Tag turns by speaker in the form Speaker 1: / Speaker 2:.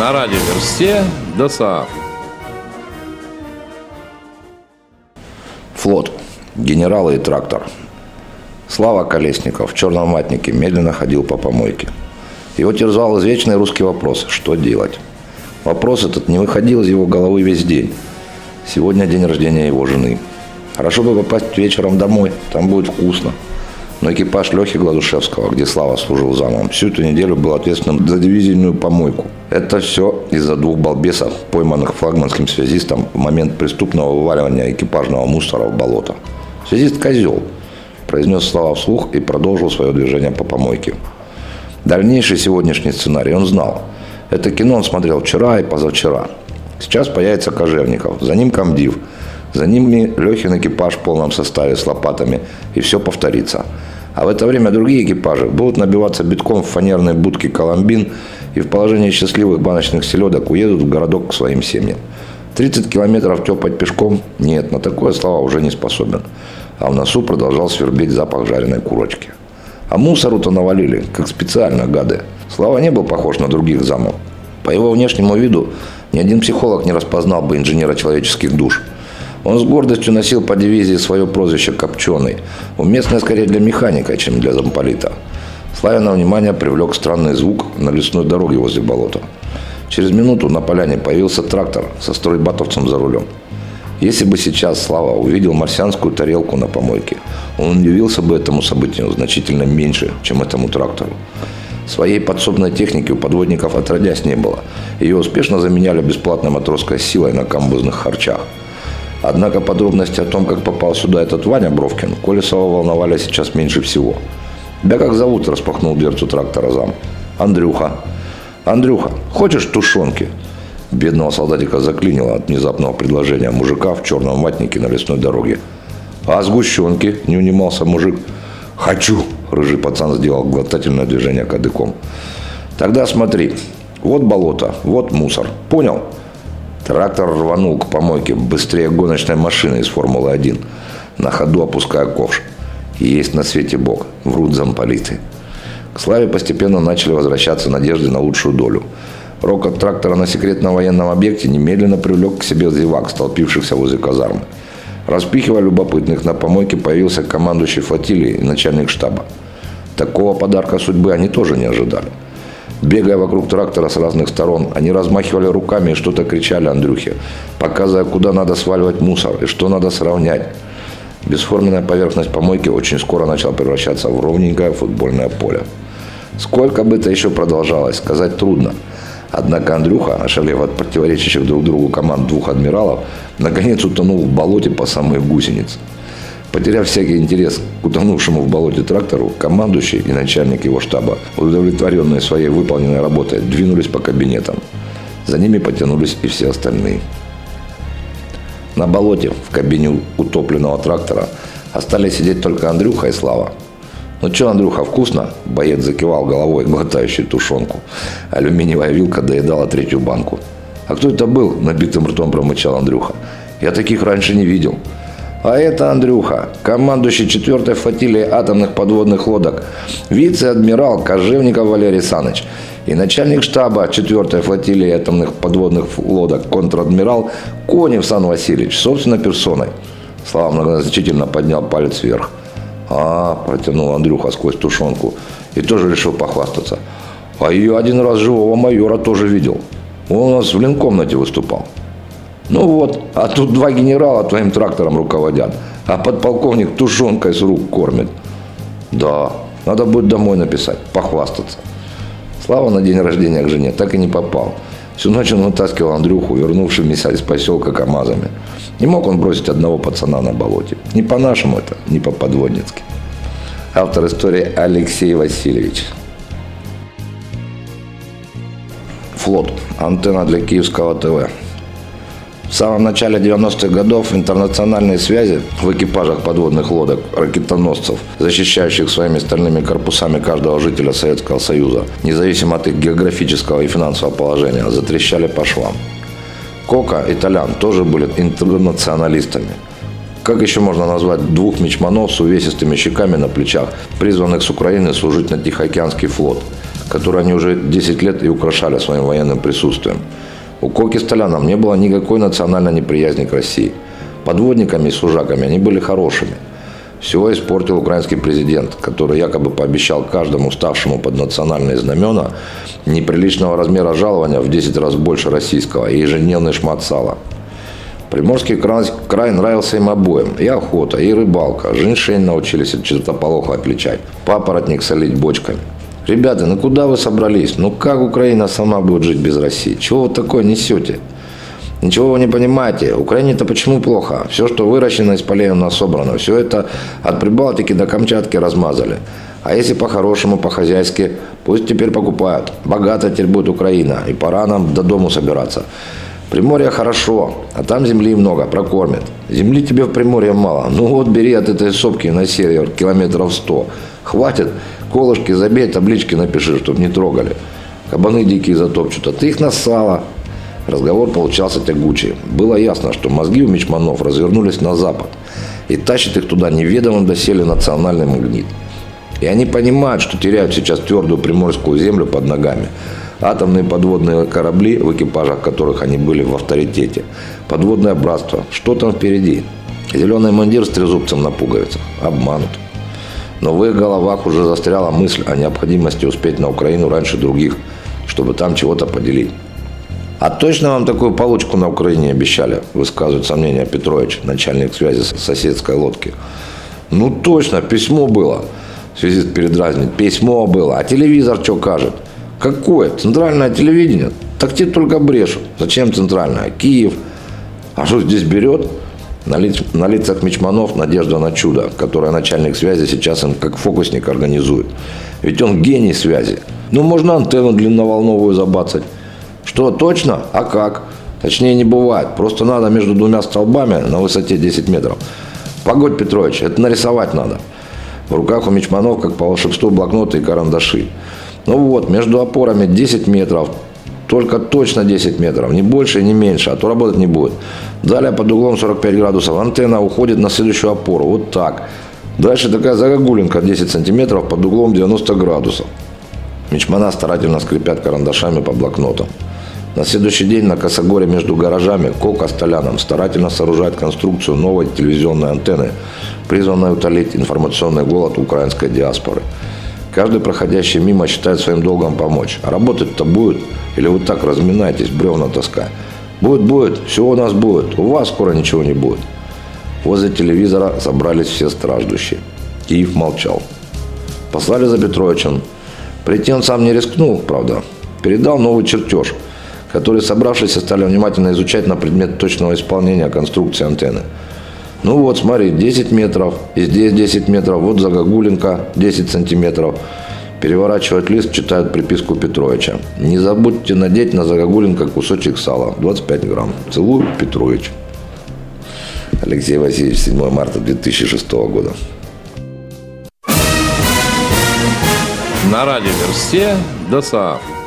Speaker 1: На радиоверсте ДОСААФ.
Speaker 2: Флот. Генералы и трактор. Слава Колесников в черном матнике медленно ходил по помойке. Его терзал извечный русский вопрос – что делать? Вопрос этот не выходил из его головы весь день. Сегодня день рождения его жены. Хорошо бы попасть вечером домой, там будет вкусно. Но экипаж Лехи Гладушевского, где Слава служил замом, всю эту неделю был ответственным за дивизийную помойку. Это все из-за двух балбесов, пойманных флагманским связистом в момент преступного вываливания экипажного мусора в болото. Связист – козел, произнес Слава вслух и продолжил свое движение по помойке. Дальнейший сегодняшний сценарий он знал. Это кино он смотрел вчера и позавчера. Сейчас появится Кожевников, за ним комдив, за ними Лехин экипаж в полном составе с лопатами, и все повторится. А в это время другие экипажи будут набиваться битком в фанерной будке «Коломбин» и в положении счастливых баночных селедок уедут в городок к своим семьям. 30 километров тепать пешком? Нет, на такое слова уже не способен. А в носу продолжал свербеть запах жареной курочки. А мусору-то навалили, как специально, гады. Слава не был похож на других замов. По его внешнему виду ни один психолог не распознал бы инженера человеческих душ. Он с гордостью носил по дивизии свое прозвище «Копченый», уместное скорее для механика, чем для замполита. Славина внимание привлек странный звук на лесной дороге возле болота. Через минуту на поляне появился трактор со стройбатовцем за рулем. Если бы сейчас Слава увидел марсианскую тарелку на помойке, он удивился бы этому событию значительно меньше, чем этому трактору. Своей подсобной техники у подводников отродясь не было. Ее успешно заменяли бесплатной матросской силой на камбузных харчах. Однако подробности о том, как попал сюда этот Ваня Бровкин, Колесова волновали сейчас меньше всего. «Да как зовут?» – распахнул дверцу трактора зам. «Андрюха». «Андрюха, хочешь тушенки?» Бедного солдатика заклинило от внезапного предложения мужика в черном ватнике на лесной дороге. «А сгущенки?» – не унимался мужик. «Хочу!» – рыжий пацан сделал глотательное движение кадыком. «Тогда смотри. Вот болото, вот мусор. Понял?» Трактор рванул к помойке быстрее гоночной машины из Формулы-1, на ходу опуская ковш. Есть на свете Бог, врут замполиты. К Славе постепенно начали возвращаться надежды на лучшую долю. Рокот трактора на секретном военном объекте немедленно привлек к себе зевак, столпившихся возле казармы. Распихивая любопытных, на помойке появился командующий флотилией и начальник штаба. Такого подарка судьбы они тоже не ожидали. Бегая вокруг трактора с разных сторон, они размахивали руками и что-то кричали Андрюхе, показывая, куда надо сваливать мусор и что надо сравнять. Бесформенная поверхность помойки очень скоро начала превращаться в ровненькое футбольное поле. Сколько бы это еще продолжалось, сказать трудно. Однако Андрюха, ошалев от противоречащих друг другу команд двух адмиралов, наконец утонул в болоте по самые гусеницы. Потеряв всякий интерес к утонувшему в болоте трактору, командующий и начальник его штаба, удовлетворенные своей выполненной работой, двинулись по кабинетам. За ними потянулись и все остальные. На болоте, в кабине утопленного трактора, остались сидеть только Андрюха и Слава. «Ну что, Андрюха, вкусно?» Боец закивал головой, глотающий тушенку. Алюминиевая вилка доедала третью банку. «А кто это был?» – набитым ртом промычал Андрюха. «Я таких раньше не видел». А это Андрюха, командующий 4-й флотилией атомных подводных лодок, вице-адмирал Кожевников Валерий Саныч и начальник штаба 4-й флотилии атомных подводных лодок контр-адмирал Конев Сан Васильевич, собственной персоной. Слава многозначительно поднял палец вверх. «А, — протянул Андрюха сквозь тушенку и тоже решил похвастаться. А ее один раз живого майора тоже видел. Он у нас в линкомнате выступал. Ну вот, а тут два генерала твоим трактором руководят, а подполковник тушенкой с рук кормит. Да, надо будет домой написать, похвастаться. Слава на день рождения к жене так и не попал. Всю ночь он вытаскивал Андрюху, вернувшимися из поселка КАМАЗами. Не мог он бросить одного пацана на болоте. Не по-нашему это, не по-подводницки. Автор истории Алексей Васильевич. Флот. Антенна для Киевского ТВ. В самом начале 90-х годов интернациональные связи в экипажах подводных лодок ракетоносцев, защищающих своими стальными корпусами каждого жителя Советского Союза, независимо от их географического и финансового положения, затрещали по швам. Кока и Толян тоже были интернационалистами. Как еще можно назвать двух мечманов с увесистыми щеками на плечах, призванных с Украины служить на Тихоокеанский флот? который они уже 10 лет и украшали своим военным присутствием. У Коки с Толянам не было никакой национальной неприязни к России. Подводниками и служаками они были хорошими. Всего испортил украинский президент, который якобы пообещал каждому ставшему под национальные знамена неприличного размера жалования в 10 раз больше российского и ежедневный шмат сала. Приморский край, край нравился им обоим. И охота, и рыбалка. Женьшень научились от чертополоха отличать. Папоротник солить бочками. Ребята, ну куда вы собрались? Ну как Украина сама будет жить без России? Чего вы такое несете? Ничего вы не понимаете. Украине-то почему плохо? Все, что выращено из полей у нас собрано, все это от Прибалтики до Камчатки размазали. А если по-хорошему, по-хозяйски, пусть теперь покупают. Богата теперь будет Украина, и пора нам до дому собираться. Приморье хорошо, а там земли много, прокормят. Земли тебе в Приморье мало. Ну вот бери от этой сопки на север километров сто. Хватит, колышки забей, таблички напиши, чтобы не трогали. Кабаны дикие затопчут, а ты их на сало. Разговор получался тягучий. Было ясно, что мозги у мечманов развернулись на запад и тащит их туда неведомым доселе национальный магнит. И они понимают, что теряют сейчас твердую приморскую землю под ногами. Атомные подводные корабли, в экипажах которых они были в авторитете. Подводное братство. Что там впереди? Зеленый мундир с трезубцем на пуговицах. Обманут. Но в их головах уже застряла мысль о необходимости успеть на Украину раньше других, чтобы там чего-то поделить. А точно вам такую получку на Украине обещали, высказывает сомнения Петрович, начальник связи с соседской лодки. Ну точно, письмо было. Связист передразнит. Письмо было. А телевизор что кажет? Какое? Центральное телевидение? Так те только брешут. Зачем центральное? Киев. А что здесь берет? На, лиц, на лицах мечманов надежда на чудо, которое начальник связи сейчас им как фокусник организует. Ведь он гений связи. Ну, можно антенну длинноволновую забацать. Что, точно? А как? Точнее не бывает. Просто надо между двумя столбами на высоте 10 метров. Погодь, Петрович, это нарисовать надо. В руках у мечманов, как по волшебству, блокноты и карандаши. Ну вот, между опорами 10 метров. Только точно 10 метров. Не больше не меньше, а то работать не будет. Далее под углом 45 градусов антенна уходит на следующую опору. Вот так. Дальше такая загогулинка 10 сантиметров под углом 90 градусов. Мечмана старательно скрипят карандашами по блокнотам. На следующий день на Косогоре между гаражами Кока с старательно сооружает конструкцию новой телевизионной антенны, призванной утолить информационный голод украинской диаспоры. Каждый проходящий мимо считает своим долгом помочь. А работать-то будет? Или вы так разминаетесь, бревна таская? Будет, будет, все у нас будет. У вас скоро ничего не будет. Возле телевизора собрались все страждущие. Киев молчал. Послали за Петровичем. Прийти он сам не рискнул, правда. Передал новый чертеж – которые собравшиеся стали внимательно изучать на предмет точного исполнения конструкции антенны. Ну вот, смотри, 10 метров, и здесь 10 метров, вот загогулинка 10 сантиметров. Переворачивают лист, читают приписку Петровича. Не забудьте надеть на загогулинка кусочек сала, 25 грамм. Целую, Петрович. Алексей Васильевич, 7 марта 2006 года.
Speaker 1: На радиоверсте ДОСААФ.